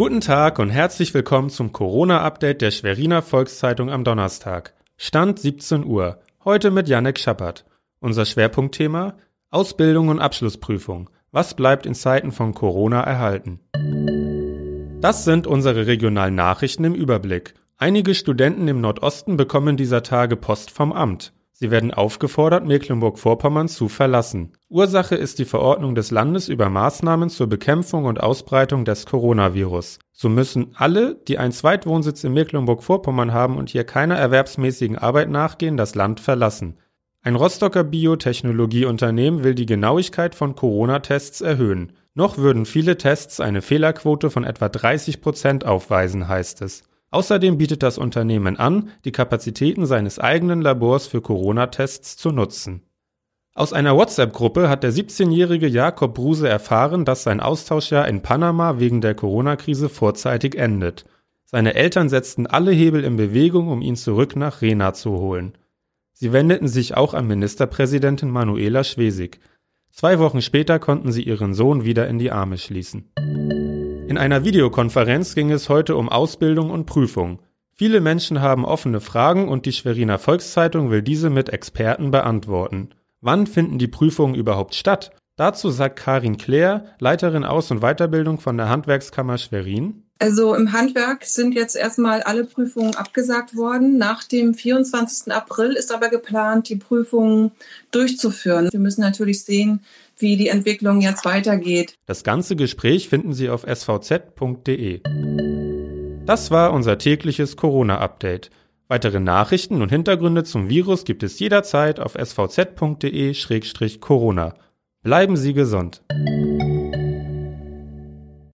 Guten Tag und herzlich willkommen zum Corona-Update der Schweriner Volkszeitung am Donnerstag. Stand 17 Uhr. Heute mit Janek Schappert. Unser Schwerpunktthema Ausbildung und Abschlussprüfung. Was bleibt in Zeiten von Corona erhalten? Das sind unsere regionalen Nachrichten im Überblick. Einige Studenten im Nordosten bekommen dieser Tage Post vom Amt. Sie werden aufgefordert, Mecklenburg-Vorpommern zu verlassen. Ursache ist die Verordnung des Landes über Maßnahmen zur Bekämpfung und Ausbreitung des Coronavirus. So müssen alle, die einen Zweitwohnsitz in Mecklenburg-Vorpommern haben und hier keiner erwerbsmäßigen Arbeit nachgehen, das Land verlassen. Ein Rostocker Biotechnologieunternehmen will die Genauigkeit von Corona-Tests erhöhen. Noch würden viele Tests eine Fehlerquote von etwa 30 Prozent aufweisen, heißt es. Außerdem bietet das Unternehmen an, die Kapazitäten seines eigenen Labors für Corona-Tests zu nutzen. Aus einer WhatsApp-Gruppe hat der 17-jährige Jakob Bruse erfahren, dass sein Austauschjahr in Panama wegen der Corona-Krise vorzeitig endet. Seine Eltern setzten alle Hebel in Bewegung, um ihn zurück nach Rena zu holen. Sie wendeten sich auch an Ministerpräsidentin Manuela Schwesig. Zwei Wochen später konnten sie ihren Sohn wieder in die Arme schließen. In einer Videokonferenz ging es heute um Ausbildung und Prüfung. Viele Menschen haben offene Fragen und die Schweriner Volkszeitung will diese mit Experten beantworten. Wann finden die Prüfungen überhaupt statt? Dazu sagt Karin Claire, Leiterin Aus- und Weiterbildung von der Handwerkskammer Schwerin. Also im Handwerk sind jetzt erstmal alle Prüfungen abgesagt worden. Nach dem 24. April ist aber geplant, die Prüfungen durchzuführen. Wir müssen natürlich sehen, wie die Entwicklung jetzt weitergeht. Das ganze Gespräch finden Sie auf svz.de. Das war unser tägliches Corona-Update. Weitere Nachrichten und Hintergründe zum Virus gibt es jederzeit auf svz.de-corona. Bleiben Sie gesund.